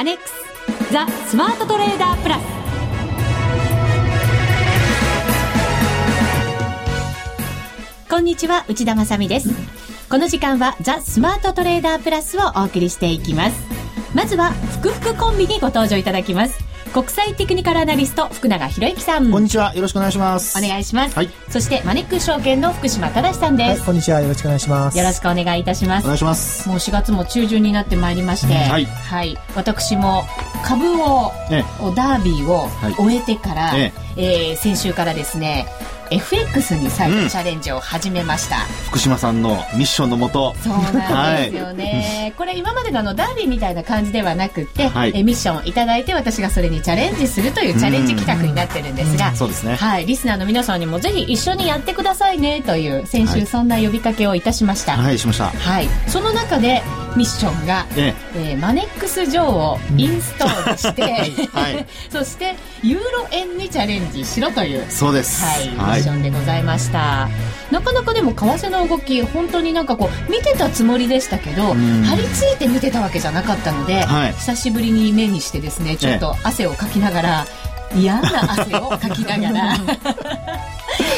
アネックスザ・スマートトレーダープラス。こんにちは内田まさです。この時間はザ・スマートトレーダープラスをお送りしていきます。まずはふくふくコンビにご登場いただきます。国際テクニカルアナリスト福永博之さん。こんにちは。よろしくお願いします。お願いします、はい、そしてマネックス証券の福島正さんです、はい、こんにちは。よろしくお願いします。よろしくお願いいたします。お願いします。もう4月も中旬になってまいりまして、はい、はい、私も株を、ええ、ダービーを終えてから、ええ。えー、先週からですね FX に再度チャレンジを始めました、うん、福島さんのミッションのもと。そうなんですよね、はい、これ今までのあのダービーみたいな感じではなくて、はい、えミッションをいただいて私がそれにチャレンジするというチャレンジ企画になってるんですが、そうですね。はい。リスナーの皆さんにもぜひ一緒にやってくださいねという先週そんな呼びかけをいたしました、はい、はい、しました。はい。その中でミッションが、ええ。えー、マネックス上をインストールして、はい、そしてユーロ円にチャレンジしろというそうです、はい、ミッションでございました、なかなかでも為替の動き本当になんかこう見てたつもりでしたけど張り付いて見てたわけじゃなかったので、はい、久しぶりに目にしてですねちょっと汗をかきながら、嫌な汗をかきながら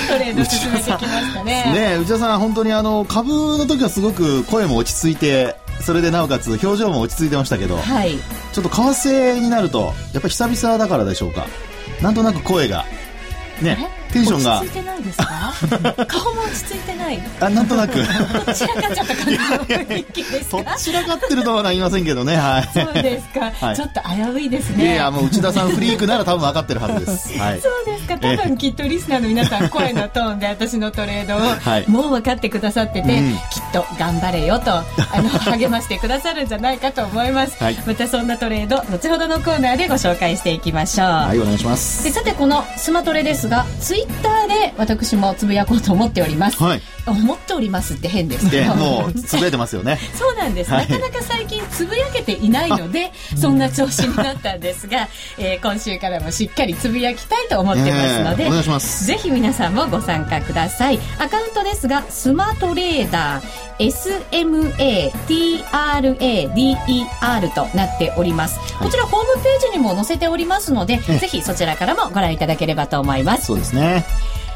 トレード進めてきましたね。ね内田さん本当にあの株の時はすごく声も落ち着いてそれでなおかつ表情も落ち着いてましたけど、はい、ちょっと為替になるとやっぱり久々だからでしょうか。なんとなく声がねテンションが。落ち着いてないですか？顔も落ち着いてない。あなんとなく。散らかっちゃった感じの雰囲気ですか？散らかってるとは言いませんけどねはい。そうですか、はい、ちょっと危ういですね。いやもう内田さんフリークなら多分分かってるはずです、はい、そうですか。多分きっとリスナーの皆さん声のトーンで私のトレードを、はい、もう分かってくださってて、うん、きっと頑張れよとあの励ましてくださるんじゃないかと思います、はい、またそんなトレード後ほどのコーナーでご紹介していきましょう。はいお願いします。でさてこのスマトレですがツイッターで私もつぶやこうと思っております。はい。思っておりますって変ですけど。もうつぶやいてますよね。そうなんです、はい、なかなか最近つぶやけていないので、そんな調子になったんですが、えー、今週からもしっかりつぶやきたいと思ってますので、お願いします。ぜひ皆さんもご参加ください。アカウントですが、スマートレーダー、SMATRADER となっております。こちらホームページにも載せておりますので、ぜひそちらからもご覧いただければと思います。そうですね。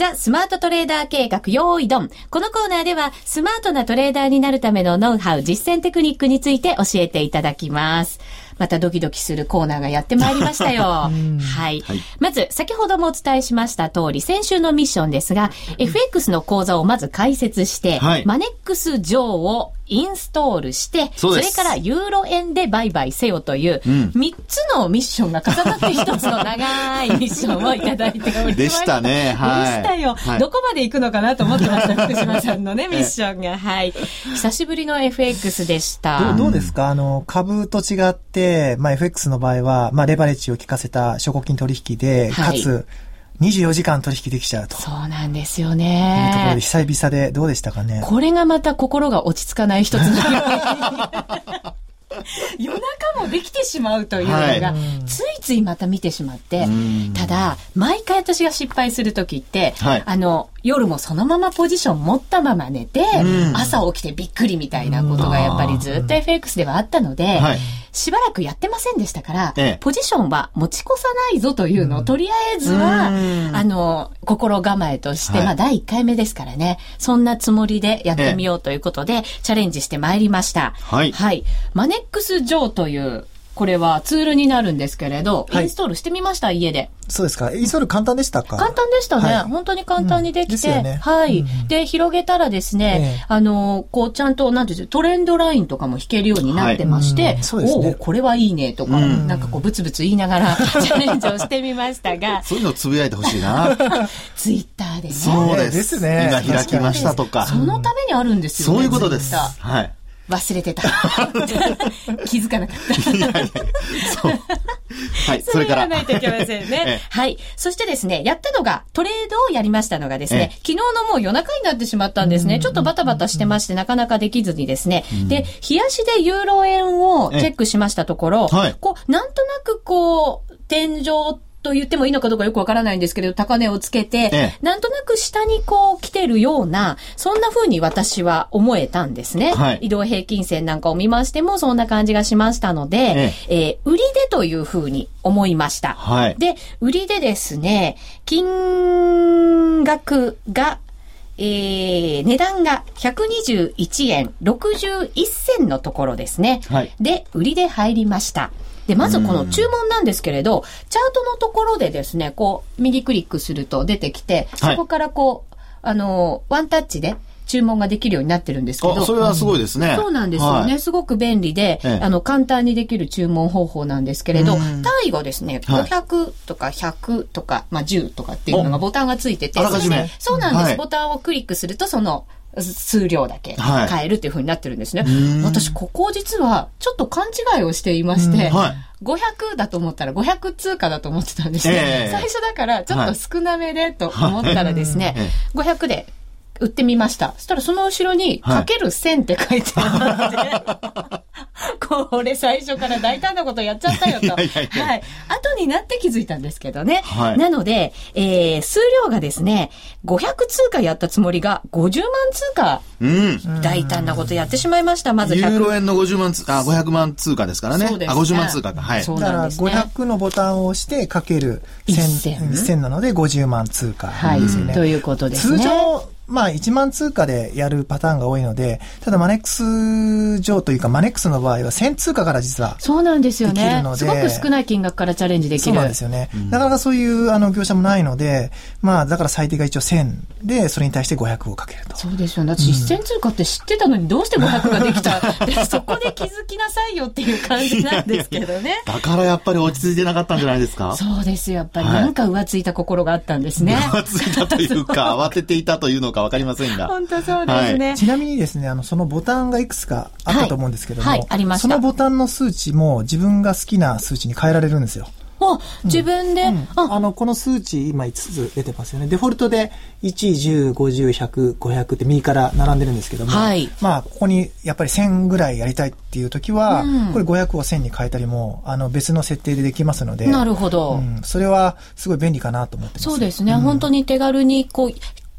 ザ・スマートトレーダー計画用意ドン。このコーナーでは、スマートなトレーダーになるためのノウハウ、実践テクニックについて教えていただきます。またドキドキするコーナーがやってまいりましたよ。はい、はい。まず、先ほどもお伝えしました通り、先週のミッションですが、FX の講座をまず解説して、はい、マネックス上をインストールして、それからユーロ円で売買せよという、3つのミッションが重なって1つの長いミッションをいただいておりました。でしたね。はい。でしたよ、はい。どこまで行くのかなと思ってました、福島さんのね、ミッションが。はい。久しぶりの FX でした。どうどうですか？あの、株と違って、まあ、FX の場合は、まあ、レバレッジを効かせた証拠金取引で、かつ、24時間取引できちゃうと。そうなんですよね。いうところで久々でどうでしたかね。これがまた心が落ち着かない一つの 夜中もできてしまうというのが、はい、ついついまた見てしまって、ただ、毎回私が失敗するときって、はい、あの、夜もそのままポジション持ったまま寝て、朝起きてびっくりみたいなことがやっぱりずっと FX ではあったので、はい。しばらくやってませんでしたから、ええ、ポジションは持ち越さないぞというのを、とりあえずは、あの、心構えとして、はい、まあ、第1回目ですからね、そんなつもりでやってみようということで、え、チャレンジしてまいりました。はい。はい。マネックス・ジョーという、これはツールになるんですけれど、インストールしてみました、家で。そうですか？インストール簡単でしたか？簡単でしたね。はい、本当に簡単にできて。うんね、はい、うん、で、広げたらですね、えー、あの、こう、ちゃんと、なんていうトレンドラインとかも引けるようになってまして、はいうん、ね。おこれはいいねとか、なんかこう、ブツブツ言いながら チャレンジをしてみましたが。そういうのをつぶやいてほしいな。ツイッターでね。そうです。ですね。今開きましたとか。そのためにあるんですよね。そういうことです。はい。忘れてた。気づかなかった。いやいやそう。はい、それから。やらないといけませんね。はい。そしてですね、やったのが、トレードをやりましたのがですね、昨日のもう夜中になってしまったんですね。ちょっとバタバタしてまして、なかなかできずにですね。で、冷やしでユーロ円をチェックしましたところ、はい、こう、なんとなくこう、天井と言ってもいいのかどうかよくわからないんですけれど、高値をつけて、ええ、なんとなく下にこう来てるような、そんな風に私は思えたんですね。はい、移動平均線なんかを見ましても、そんな感じがしましたので、ええー、売りでという風に思いました。はい、で、売りでですね、金額が、えー、値段が121円61銭のところですね。はい、で、売りで入りました。で、まずこの注文なんですけれど、チャートのところでですね、こう、右クリックすると出てきて、そこからこう、あの、ワンタッチで、注文ができるようになってるんですけど。それはすごいですね。そうなんですよね。はい、すごく便利で、ええ、あの、簡単にできる注文方法なんですけれど、単位がですね、500とか100とか、まあ10とかっていうのがボタンがついてて、あらかじめ。そうなんです、はい、ボタンをクリックすると、その、数量だけ買えるっていうふうになってるんですね。はい、私、ここ実はちょっと勘違いをしていまして、はい、500だと思ったら500通貨だと思ってたんですね。えー、最初だからちょっと少なめでと思ったらですね、はい、500で売ってみました。そしたらその後ろに、かける1000って書いてあって、これ最初から大胆なことやっちゃったよと。はい。後になって気づいたんですけどね。はい、なので、えー、数量がですね、500通貨やったつもりが50万通貨。うん。大胆なことやってしまいました。まず100。ユーロ円の50万通貨、あ、500万通貨ですからね。そうです、ね。あ、50万通貨か。はい。そうなんですね。だから500のボタンを押してかける1000、1000なので50万通貨ね。はい。ということですね。通常、まあ1万通貨でやるパターンが多いので、ただマネックス上というかマネックスの場合は1000通貨から実はそうなんですよね。すごく少ない金額からチャレンジできる。そうなんですよね。うん、なかなかそういうあの業者もないので、まあだから最低が一応1000で、それに対して500をかけると。そうですよね。私1000通貨って知ってたのにどうして500ができたで そこで気づきなさいよっていう感じなんですけどね。だからやっぱり落ち着いてなかったんじゃないですか？そうですやっぱりなんか浮ついた心があったんですね。浮ついたというか、慌てていたというのかわかりませんが。本当そうですね、はい、ちなみにですね、あの、そのボタンがいくつかあったと思うんですけども、はい、はい、ありました。そのボタンの数値も自分が好きな数値に変えられるんですよ。あ、自分で、うん、あの、この数値、今5つ出てますよね。デフォルトで1、10、50、100、500って右から並んでるんですけども、はい。まあ、ここにやっぱり1000ぐらいやりたいっていう時は、うん、これ500を1000に変えたりも、あの、別の設定でできますので、なるほど。うん、それはすごい便利かなと思ってます。そうですね。本当に手軽に、こう、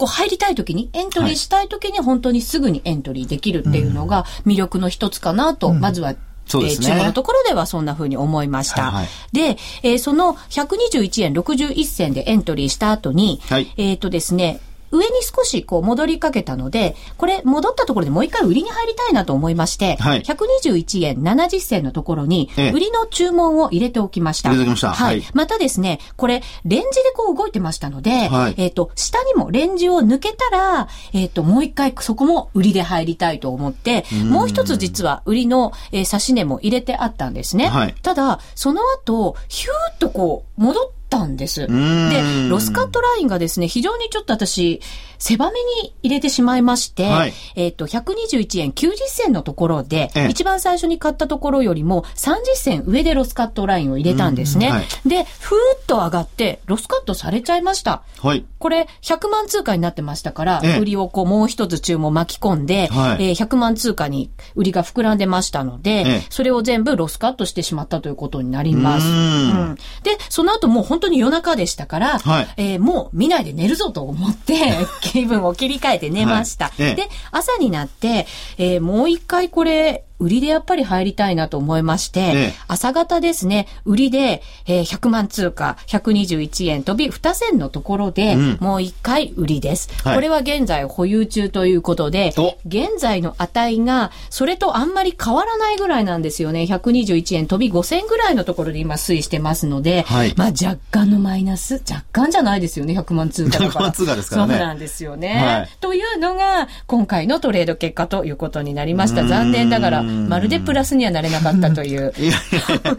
こう入りたい時に、エントリーしたい時に本当にすぐにエントリーできるっていうのが魅力の一つかなと、まずはそうですね。えー、中のところではそんな風に思いました。はいはい、で、えー、その121円61銭でエントリーした後に、はい、えっ、ー、とですね、上に少しこう戻りかけたので、これ戻ったところでもう一回売りに入りたいなと思いまして、はい、121円70銭のところに、売りの注文を入れておきました。入れておきました。はい。またですね、これ、レンジでこう動いてましたので、はい、えっ、と、下にもレンジを抜けたら、えっ、ー、と、もう一回そこも売りで入りたいと思って、もう一つ実は売りの、えー、差し値も入れてあったんですね。はい、ただ、その後、ヒューッとこう、戻ってったんです。で、ロスカットラインがですね、非常にちょっと私、狭めに入れてしまいまして、はい、えっ、と、121円90銭のところで、一番最初に買ったところよりも30銭上でロスカットラインを入れたんですね。はい、で、ふーっと上がって、ロスカットされちゃいました。はい。これ、100万通貨になってましたから、売りをこう、もう一つ注文巻き込んで、はい、えー、100万通貨に売りが膨らんでましたので、それを全部ロスカットしてしまったということになります。うん、で、その後もう本当に夜中でしたから、はい、えー、もう見ないで寝るぞと思って、気分を切り替えて寝ました。はい、で、朝になって、えー、もう一回これ、売りでやっぱり入りたいなと思いまして、朝方ですね、売りで、えー、100万通貨、121円飛び2銭のところで、うん、もう一回売りです、はい、これは現在保有中ということで、現在の値が、それとあんまり変わらないぐらいなんですよね。121円飛び5銭ぐらいのところで今推移してますので、はい、まあ若干のマイナス、若干じゃないですよね、100万通貨100万通貨ですからね。そうなんですよね。はい、というのが、今回のトレード結果ということになりました。残念ながら、まるでプラスにはなれなかったという。いやいや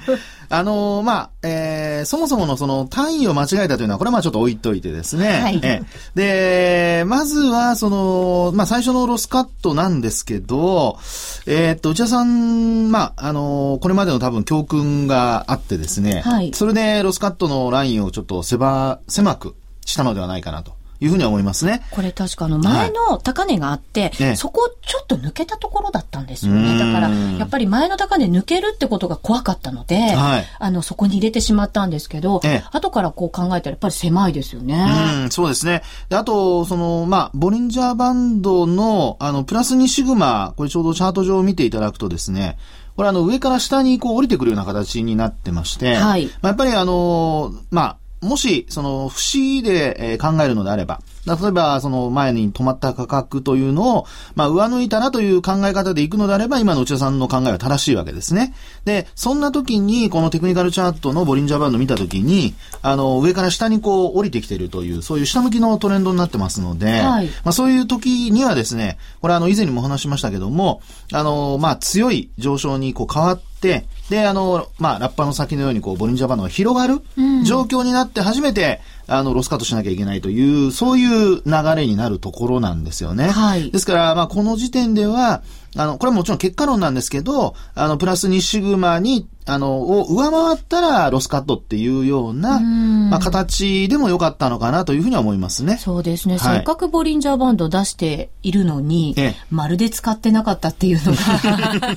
あのー、まあ、えー、そもそものその単位を間違えたというのは、これはまあちょっと置いといてですね。はい。えで、まずは、その、まあ最初のロスカットなんですけど、えー、っと、内田さん、まあ、あのー、これまでの多分教訓があってですね。はい。それでロスカットのラインをちょっと狭、狭くしたのではないかなと。いうふうに思いますね。これ確かあの前の高値があって、はい、そこちょっと抜けたところだったんですよね。だから、やっぱり前の高値抜けるってことが怖かったので、はい、あの、そこに入れてしまったんですけど、ええ、後からこう考えたらやっぱり狭いですよね。うん、そうですね。であと、その、まあ、ボリンジャーバンドの、あの、プラス2シグマ、これちょうどチャート上を見ていただくとですね、これあの上から下にこう降りてくるような形になってまして、はい。まあ、やっぱりあの、まあ、もし、その、節で、え考えるのであれば、例えば、その前に止まった価格というのを、まあ、上抜いたなという考え方でいくのであれば、今の内田さんの考えは正しいわけですね。で、そんな時に、このテクニカルチャートのボリンジャーバンド見た時に、あの、上から下にこう降りてきているという、そういう下向きのトレンドになってますので、はい、まあ、そういう時にはですね、これあの、以前にもお話しましたけども、あの、まあ、強い上昇にこう変わって、で、あの、まあ、ラッパーの先のようにこう、ボリンジャーバンドが広がる状況になって初めて、あの、ロスカットしなきゃいけないという、そういう流れになるところなんですよね。はい。ですから、まあ、この時点では、あの、これはもちろん結果論なんですけど、あの、プラス2シグマに、あの、を上回ったらロスカットっていうような、まあ、形でもよかったのかなというふうには思いますね。そうですね。はい、せっかくボリンジャーバンド出しているのに、ええ、まるで使ってなかったっていうのが。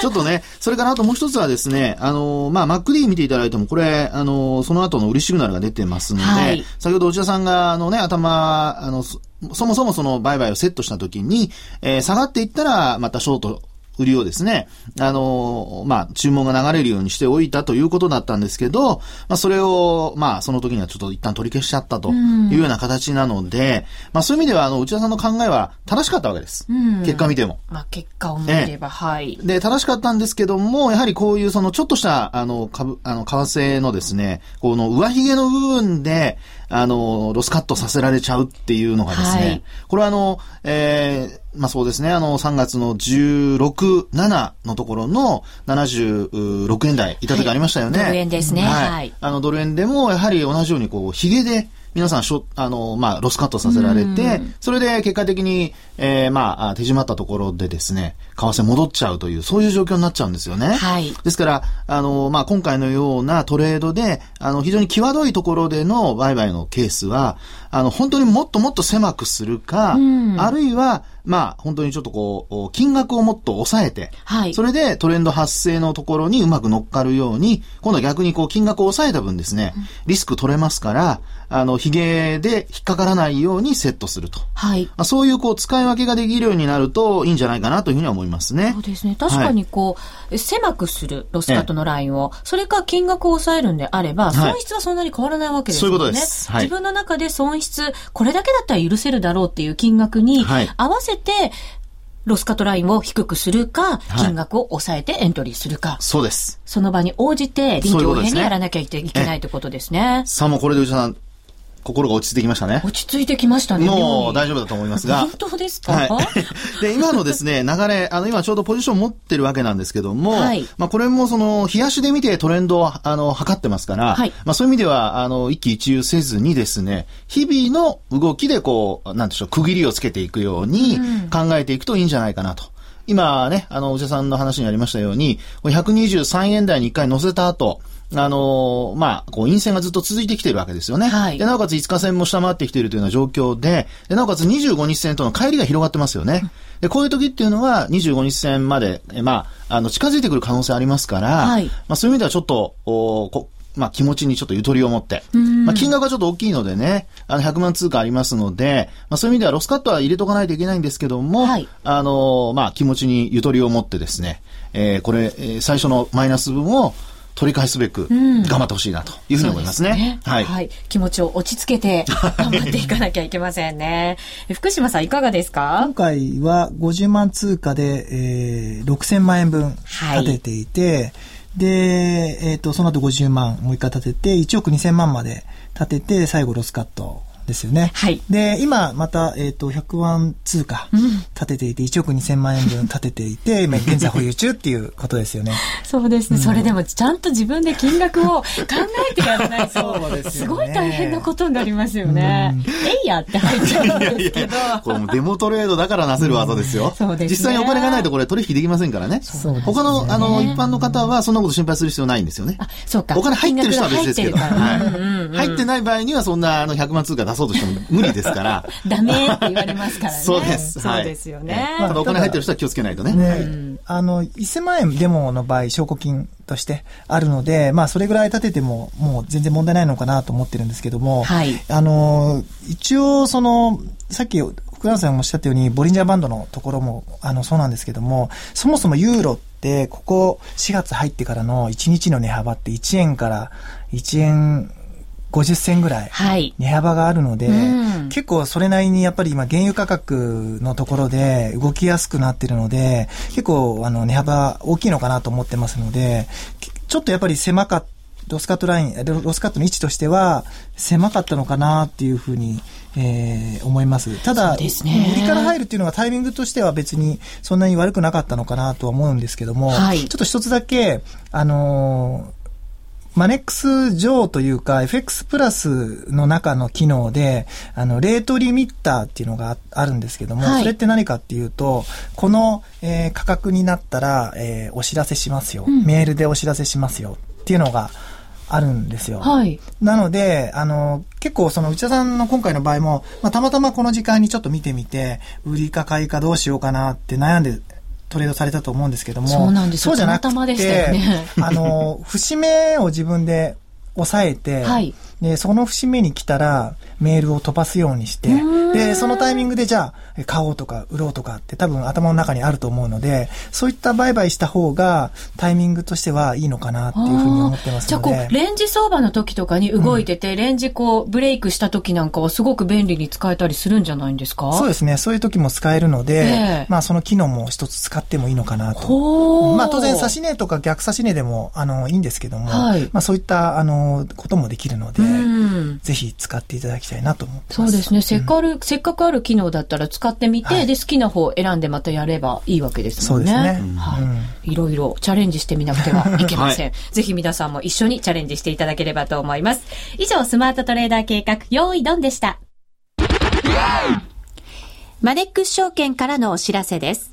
ちょっとね、それからあともう一つはですね、あの、まあ、MacD 見ていただいても、これ、あの、その後の売りシグナルが出てますので、はい、先ほど内田さんが、あのね、頭、あの、そもそもその売買をセットしたときに、えー、下がっていったら、またショート売りをですね、あの、まあ、注文が流れるようにしておいたということだったんですけど、まあ、それを、まあ、その時にはちょっと一旦取り消しちゃったというような形なので、まあ、そういう意味では、あの、内田さんの考えは正しかったわけです。結果見ても。まあ、結果を見れば、はい。で、正しかったんですけども、やはりこういう、その、ちょっとした、あの、株、あの、為替のですね、この上髭の部分で、あの、ロスカットさせられちゃうっていうのがですね、はい、これはあの、えー、まあそうですね、あの、3月の16、7のところの76円台いた時ありましたよね。はい、ドル円ですね。はい。はい、あの、ドル円でもやはり同じようにこう、ヒゲで、皆さんしょ、あの、まあ、ロスカットさせられて、それで結果的に、えー、まあ、手締まったところでですね、為替戻っちゃうという、そういう状況になっちゃうんですよね。はい。ですから、あの、まあ、今回のようなトレードで、あの、非常に際どいところでの売買のケースは、あの、本当にもっともっと狭くするか、あるいは、まあ、本当にちょっとこう、金額をもっと抑えて、はい。それでトレンド発生のところにうまく乗っかるように、今度は逆にこう、金額を抑えた分ですね、リスク取れますから、あの、髭で引っかからないようにセットすると。はい。まあ、そういうこう、使い分けができるようになるといいんじゃないかなというふうには思いますね。そうですね。確かにこう、はい、狭くするロスカットのラインを、それか金額を抑えるんであれば、損失はそんなに変わらないわけですよね。そういうことです。はい、自分の中で損失、これだけだったら許せるだろうっていう金額に合わせて、ロスカットラインを低くするか、金額を抑えてエントリーするか。そうです。その場に応じて臨機応変にやらなきゃいけないということですね。さあもうこれで内田さん、心が落ち着いてきましたね。落ち着いてきましたね。もう大丈夫だと思いますが。本当ですか、はい、で、今のですね、流れ、あの、今ちょうどポジション持ってるわけなんですけども、はい、まあこれもその、冷やしで見てトレンドを、あの、測ってますから、はい、まあそういう意味では、あの、一喜一憂せずにですね、日々の動きでこう、なんでしょう、区切りをつけていくように考えていくといいんじゃないかなと。今ね、あの、おじさんの話にありましたように、123円台に一回乗せた後、あのー、まあ、こう、陰線がずっと続いてきているわけですよね。はい。で、なおかつ5日線も下回ってきているというような状況で、で、なおかつ25日線との乖離が広がってますよね。で、こういう時っていうのは、25日線まで、えまあ、あの、近づいてくる可能性ありますから、はい。まあ、そういう意味ではちょっと、おこまあ、気持ちにちょっとゆとりを持って、まあ、金額がちょっと大きいのでね、あの、100万通貨ありますので、まあ、そういう意味ではロスカットは入れとかないといけないんですけども、はい、あの、まあ、気持ちにゆとりを持ってですね、えー、これ、えー、最初のマイナス分を、取り返すべく頑張ってほしいなというふうに思いますね。うん、すねはい、はい。気持ちを落ち着けて 頑張っていかなきゃいけませんね。福島さんいかがですか？今回は50万通貨で、えー、6000万円分立てていて、はいで、えっ、ー、と、その後50万もう一回立てて、1億2000万まで立てて、最後ロスカットですよね。はい。で、今、また、えっ、ー、と、100万通貨立てていて、1億2000万円分立てていて、今、現在保有中っていうことですよね。そうですね、うん、それでも、ちゃんと自分で金額を考えてやらないと、すごい大変なことになりますよね。うん、えいやって入っちゃうんですけど。これもデモトレードだからなせる技ですよ。そうです、ね、実際にお金がないとこれ取引できませんからね。そうですね。他の、あの、一般の方はそんなこと心配する必要ないんですよね。あ、そうか。お金入ってる人は別ですけど。はい。入ってない場合にはそんな、あの、100万通貨出そうとしても無理ですから。ダメって言われますからね。そうです。そうですよね。ただお金入ってる人は気をつけないとね。ねあの、1000万円デモの場合、証拠金としてあるので、まあ、それぐらい立てても、もう全然問題ないのかなと思ってるんですけども、はい。あの、一応、その、さっき、福山さんもおっしゃったように、ボリンジャーバンドのところも、あの、そうなんですけども、そもそもユーロって、ここ4月入ってからの1日の値幅って1円から1円50銭ぐらい値幅があるので、はいうん、結構それなりにやっぱり今原油価格のところで動きやすくなってるので、結構あの値幅大きいのかなと思ってますので、ちょっとやっぱり狭かったロスカットライン、ロスカットの位置としては狭かったのかなっていうふうに、えー、思います。ただ、ね、売りから入るっていうのがタイミングとしては別にそんなに悪くなかったのかなとは思うんですけども、はい、ちょっと一つだけ、あのーマネックス上というか、FX プラスの中の機能で、あの、レートリミッターっていうのがあるんですけども、はい、それって何かっていうと、この、えー、価格になったら、えー、お知らせしますよ、うん、メールでお知らせしますよっていうのが、あるんですよ。はい。なので、あの、結構その内田さんの今回の場合も、まあ、たまたまこの時間にちょっと見てみて、売りか買いかどうしようかなって悩んでトレードされたと思うんですけども、そうなんですそうじゃなくて、ね、あの、節目を自分で抑えて、はい、で、その節目に来たら、メールを飛ばすようにして、で、そのタイミングでじゃあ、買おうとか売ろうとかって多分頭の中にあると思うので、そういった売買した方がタイミングとしてはいいのかなっていうふうに思ってますので。じゃあこう、レンジ相場の時とかに動いてて、うん、レンジこう、ブレイクした時なんかはすごく便利に使えたりするんじゃないんですか？そうですね。そういう時も使えるので、えー、まあその機能も一つ使ってもいいのかなと。まあ当然、指し値とか逆指し値でも、あの、いいんですけども、はい、まあそういった、あの、こともできるので、ぜひ使っていただきたいなと思ってます。そうですね。せっかく、うん、せっかくある機能だったら使ってみて、はい、で、好きな方を選んでまたやればいいわけですもんね。そうですね。はい。うん、いろいろチャレンジしてみなくてはいけません。はい、ぜひ皆さんも一緒にチャレンジしていただければと思います。以上、スマートトレーダー計画、用意ドンでした。マネックス証券からのお知らせです。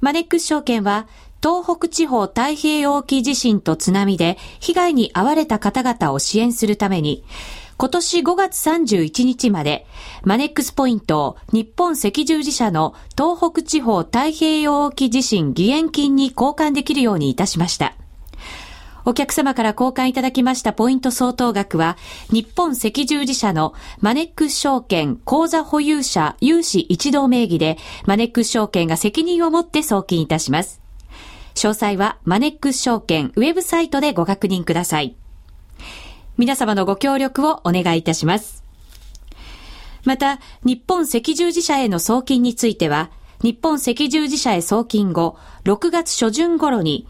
マネックス証券は、東北地方太平洋沖地震と津波で被害に遭われた方々を支援するために、今年5月31日まで、マネックスポイントを日本赤十字社の東北地方太平洋沖地震義援金に交換できるようにいたしました。お客様から交換いただきましたポイント相当額は、日本赤十字社のマネックス証券口座保有者有志一同名義で、マネックス証券が責任を持って送金いたします。詳細はマネックス証券ウェブサイトでご確認ください。皆様のご協力をお願いいたします。また、日本赤十字社への送金については、日本赤十字社へ送金後、6月初旬頃に、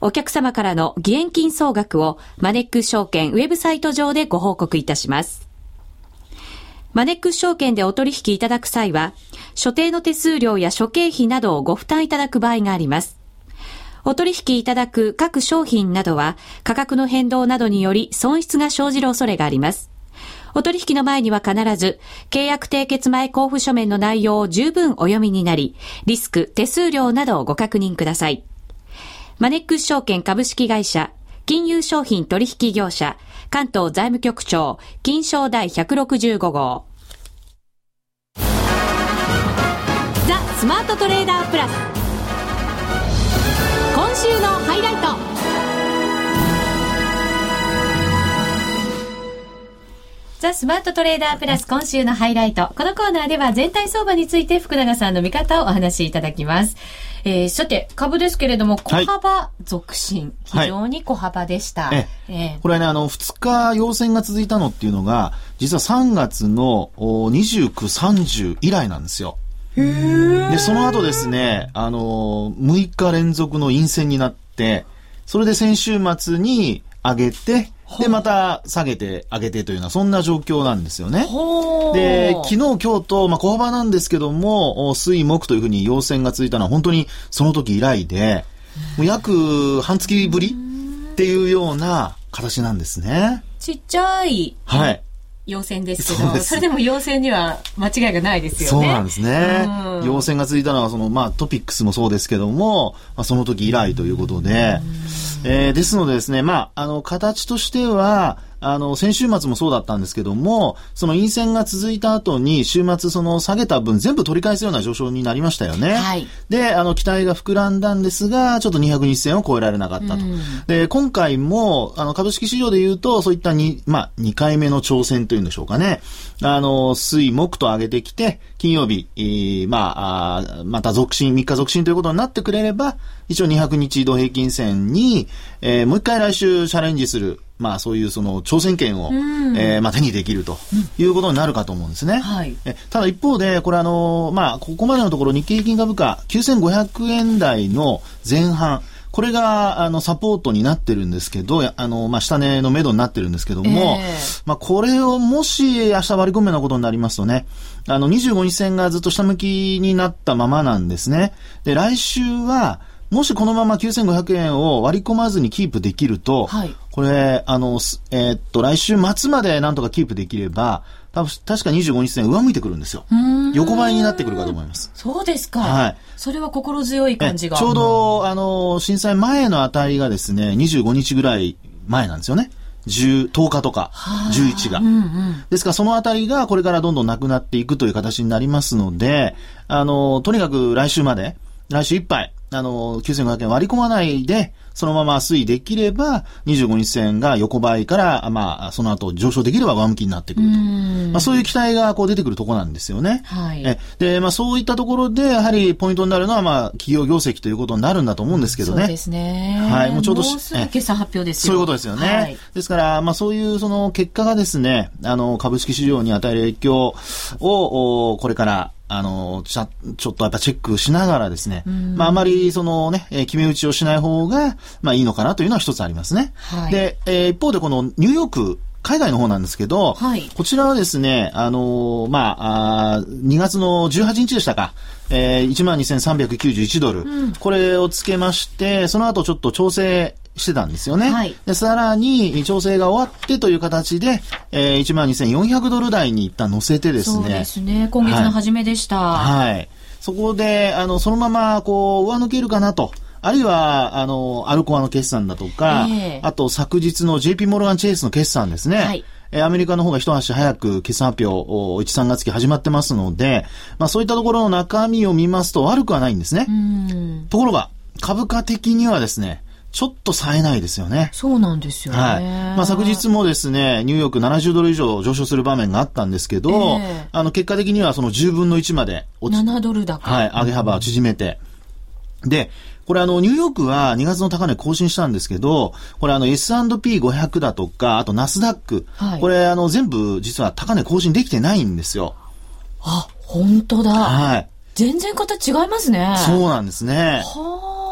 お客様からの義援金総額をマネックス証券ウェブサイト上でご報告いたします。マネックス証券でお取引いただく際は、所定の手数料や諸経費などをご負担いただく場合があります。お取引いただく各商品などは価格の変動などにより損失が生じる恐れがあります。お取引の前には必ず、契約締結前交付書面の内容を十分お読みになり、リスク、手数料などをご確認ください。マネックス証券株式会社、金融商品取引業者、関東財務局長、金賞第165号。ザ・スマートトレーダープラス。今週のハイライトザ・スマートトレーダープラス今週のハイライト。このコーナーでは全体相場について福永さんの見方をお話しいただきます。えー、さて、株ですけれども、小幅続伸、はい、非常に小幅でした。はい、えー、これはね、あの、2日陽線が続いたのっていうのが、実は3月の29、30以来なんですよ。で、その後ですね、あの6日連続の陰線になって、それで先週末に上げて、で、また下げて、上げてというような、そんな状況なんですよね。で、昨日、今日と、まあ、小幅なんですけども、水、木というふうに陽線が続いたのは本当にその時以来で、もう約半月ぶりっていうような形なんですね。ちっちゃい。はい。陽線ですけど、それでも陽線には間違いがないですよね。そうなんですね。うん、陽線が続いたのは、その、まあ、トピックスもそうですけども、まあ、その時以来ということで、えー、ですのでですね、まあ、あの、形としては、あの、先週末もそうだったんですけども、その陰線が続いた後に、週末その下げた分全部取り返すような上昇になりましたよね。はい。で、あの、期待が膨らんだんですが、ちょっと200日線を超えられなかったと。で、今回も、あの、株式市場で言うと、そういったに、まあ、2回目の挑戦というんでしょうかね。あの、水、木と上げてきて、金曜日、えー、まあ、あまた続進、3日続進ということになってくれれば、一応200日移動平均線に、えー、もう一回来週チャレンジするまあそういうその挑戦権を、うん、えー、まあ手にできるということになるかと思うんですね。はい、えただ一方で、これあの、まあここまでのところ日経平均株価9500円台の前半、これが、あの、サポートになってるんですけど、あの、まあ、下値の目処になってるんですけども、えー、まあ、これをもし明日割り込むようなことになりますとね、あの、25日線がずっと下向きになったままなんですね。で、来週は、もしこのまま9500円を割り込まずにキープできると、はい、これ、あの、えー、っと、来週末までなんとかキープできれば、多分確か25日線上向いてくるんですよ。横ばいになってくるかと思います。そうですか。はい。それは心強い感じが。ちょうど、あの、震災前のあたりがですね、25日ぐらい前なんですよね。10, 10日とか、11が、うんうん。ですから、そのあたりがこれからどんどんなくなっていくという形になりますので、あの、とにかく来週まで、来週いっぱい、あの、9500円割り込まないで、そのまま推移できれば、25日線が横ばいから、まあ、その後上昇できれば上向きになってくると。まあ、そういう期待がこう出てくるところなんですよね。はい。えで、まあ、そういったところで、やはりポイントになるのは、まあ、企業業績ということになるんだと思うんですけどね。そうですね。はい。もうちょうど、もうすぐ決算発表ですよそういうことですよね。はい、ですから、まあ、そういうその結果がですね、あの、株式市場に与える影響を、これから、あの、ちょちょっとやっぱチェックしながらですね、まああまりそのね、えー、決め打ちをしない方が、まあいいのかなというのは一つありますね。はい、で、えー、一方でこのニューヨーク、海外の方なんですけど、はい、こちらはですね、あのー、まあ、あ2月の18日でしたか、えー、12,391ドル、うん、これをつけまして、その後ちょっと調整してたんですよね。はい、でさらに、調整が終わってという形で、えー、12,400ドル台に一旦乗せてですね。そうですね。今月の初めでした。はい。はい、そこで、あの、そのまま、こう、上抜けるかなと。あるいは、あの、アルコアの決算だとか、えー、あと昨日の JP モルガンチェイスの決算ですね。はいアメリカの方が一足早く決算発表を1、3月期始まってますので、まあそういったところの中身を見ますと悪くはないんですね。ところが、株価的にはですね、ちょっと冴えないですよね。そうなんですよね。はい。まあ昨日もですね、ニューヨーク70ドル以上上昇する場面があったんですけど、えー、あの結果的にはその10分の1まで落ち7ドル高。はい、上げ幅を縮めて。で、これあの、ニューヨークは2月の高値更新したんですけど、これあの S&P500 だとか、あとナスダック、はい、これあの全部実は高値更新できてないんですよ。あ、本当だ。はい。全然形違いますね。そうなんですね。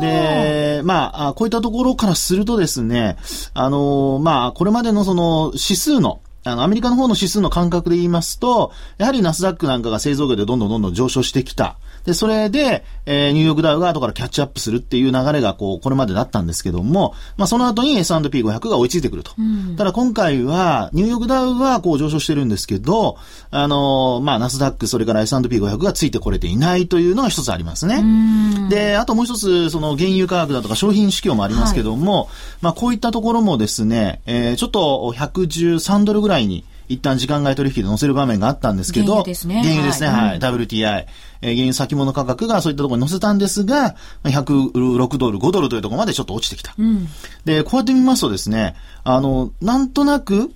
で、まあ、こういったところからするとですね、あの、まあ、これまでのその指数のあの、アメリカの方の指数の感覚で言いますと、やはりナスダックなんかが製造業でどんどんどんどん上昇してきた。で、それで、えー、ニューヨークダウが後からキャッチアップするっていう流れが、こう、これまでだったんですけども、まあ、その後に S&P500 が追いついてくると。うん、ただ今回は、ニューヨークダウはこう上昇してるんですけど、あのー、まあ、ナスダック、それから S&P500 がついてこれていないというのが一つありますね。で、あともう一つ、その原油価格だとか商品指標もありますけども、はい、まあ、こういったところもですね、えー、ちょっと113ドルぐらいに、一旦時間外取引で載せる場面があったんですけど、原油ですね。原油ですね、はい。はい、WTI。えー、原油先物価格がそういったところに載せたんですが、106ドル、5ドルというところまでちょっと落ちてきた。うん、で、こうやって見ますとですね、あの、なんとなく、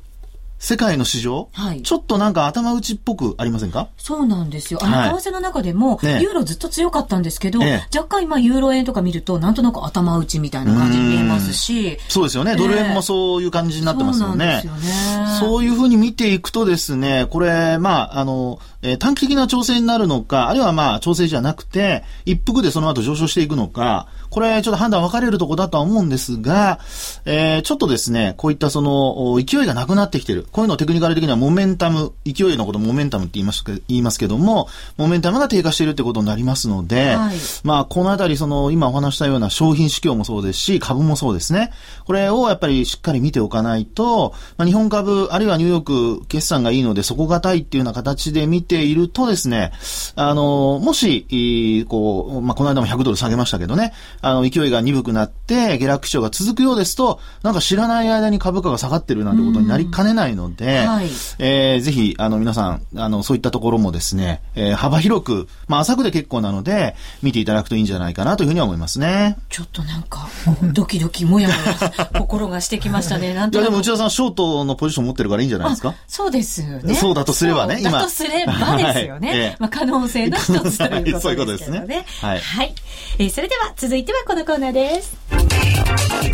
世界の市場、はい、ちょっとなんか頭打ちっぽくありませんか？そうなんですよ。あの、為替の中でも、ね、ユーロずっと強かったんですけど、ね、若干今、ユーロ円とか見ると、なんとなく頭打ちみたいな感じに見えますし。そうですよね。ドル円もそういう感じになってますよね。そうそういうふうに見ていくとですね、これ、まあ、あの、えー、短期的な調整になるのか、あるいはまあ調整じゃなくて、一服でその後上昇していくのか、これちょっと判断分かれるとこだとは思うんですが、えー、ちょっとですね、こういったその、勢いがなくなってきてる。こういうのをテクニカル的にはモメンタム、勢いのことモメンタムって言います言いますけども、モメンタムが低下しているってことになりますので、はい、まあ、このあたり、その、今お話したような商品市況もそうですし、株もそうですね。これをやっぱりしっかり見ておかないと、まあ、日本株、あるいはニューヨーク、決算がいいので、底堅いっていうような形で見ているとですね、あの、もし、こう、まあ、この間も100ドル下げましたけどね、あの、勢いが鈍くなって、下落基調が続くようですと、なんか知らない間に株価が下がってるなんてことになりかねないので、はい、えー、ぜひ、あの、皆さん、あの、そういったところもですね、えー、幅広く、まあ、浅くで結構なので、見ていただくといいんじゃないかなというふうには思いますね。ちょっとなんか、ドキドキもやもや、心がしてきましたね。なんいや、でも内田さん、ショートのポジション持ってるからいいんじゃないですか？そうですよね。そうだとすればね、今。だとすればですよね。はい、まあ、可能性の一つということですね。ね。はい。はい。えー、それでは、続いてはこのコーナーです。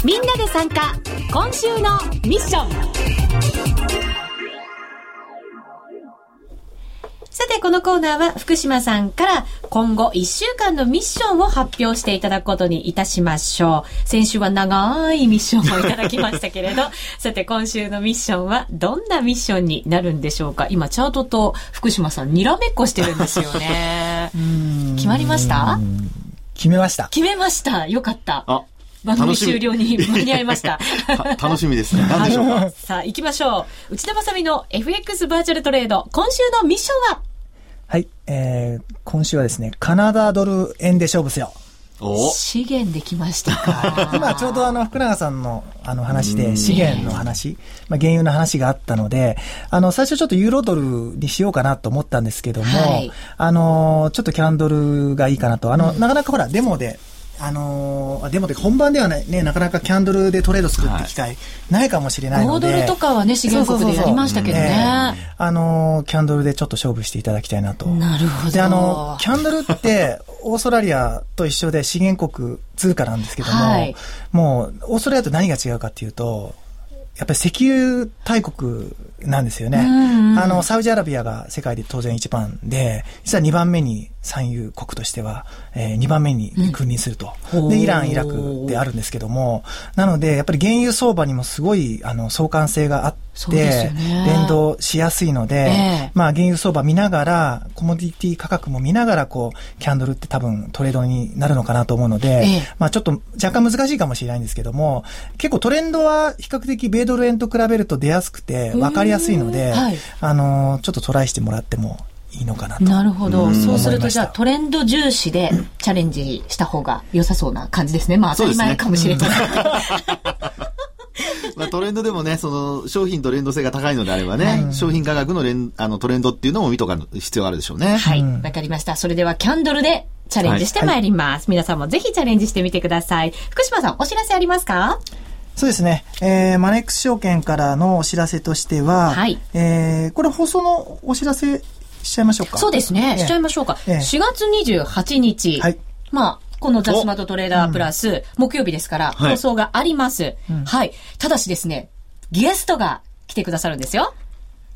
みんなで参加今週のミッションて、このコーナーは福島さんから今後1週間のミッションを発表していただくことにいたしましょう。先週は長いミッションをいただきましたけれど、さて今週のミッションはどんなミッションになるんでしょうか今チャートと福島さんにらめっこしてるんですよね。決まりました？決めました。決めました。よかった。あ、番組終了に間に合いました。楽しみですね。何でしょうか？さあ、行きましょう。内田まさみの FX バーチャルトレード、今週のミッションは？はい、えー、今週はですね、カナダドル円で勝負せよ。資源できましたか。今ちょうどあの福永さんのあの話で資源の話、まあ原油の話があったので、あの最初ちょっとユーロドルにしようかなと思ったんですけども、はい、あのちょっとキャンドルがいいかなと、あの、うん、なかなかほらデモであのー、でも本番ではないね、なかなかキャンドルでトレードするって機会ないかもしれないので。5ドルとかはね、資源国でやりましたけどね。あのー、キャンドルでちょっと勝負していただきたいなと。なるほど。で、あの、キャンドルって、オーストラリアと一緒で資源国通貨なんですけども、はい、もう、オーストラリアと何が違うかっていうと、やっぱり石油大国なんですよね。あの、サウジアラビアが世界で当然一番で、実は二番目に産油国としては、えー、2番目に君臨すると、うん、で、イラン、イラクであるんですけども、なので、やっぱり原油相場にもすごい、あの、相関性があって、ね、連動しやすいので、えー、まあ、原油相場見ながら、コモディティ価格も見ながら、こう、キャンドルって多分トレードになるのかなと思うので、えー、まあ、ちょっと若干難しいかもしれないんですけども、結構トレンドは比較的米ドル円と比べると出やすくて、わかりやすいので、はい、あの、ちょっとトライしてもらってもいいのかなと。なるほど。そうすると、じゃあトレンド重視でチャレンジした方が良さそうな感じですね。まあ当たり前かもしれません。まあ、トレンドでもね、その商品と連動性が高いのであればね、はい、商品価格の連あのトレンドっていうのも見とかる必要があるでしょうね。はい、わかりました。それではキャンドルでチャレンジしてまいります。はい、皆さんもぜひチャレンジしてみてください。福島さん、お知らせありますか？そうですね。えー、マネックス証券からのお知らせとしては、はい。えー、これ放送のお知らせしちゃいましょうか？そうですね。しちゃいましょうか。えー、4月28日。はい。まあ、このザスマートトレーダープラス、木曜日ですから、放送があります、はい。ただしですね、ゲストが来てくださるんですよ。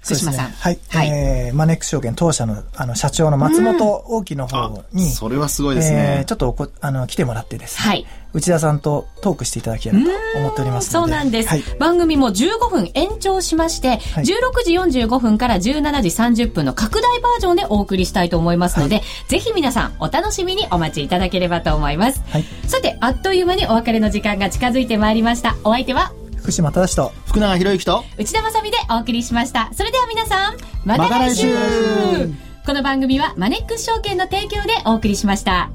福島さん。ね、はい。はい、えー、マネックス証券当社の、あの、社長の松本大樹の方に、それはすごいですね。えー、ちょっとこ、あの、来てもらってですね。はい。内田さんとトークしていただければと思っておりますそうなんです、はい、番組も15分延長しまして、はい、16時45分から17時30分の拡大バージョンでお送りしたいと思いますので、はい、ぜひ皆さんお楽しみにお待ちいただければと思います、はい、さてあっという間にお別れの時間が近づいてまいりました。お相手は福島正と福永博之と内田まさでお送りしました。それでは皆さんまた来週。ま、来週。この番組はマネックス証券の提供でお送りしました。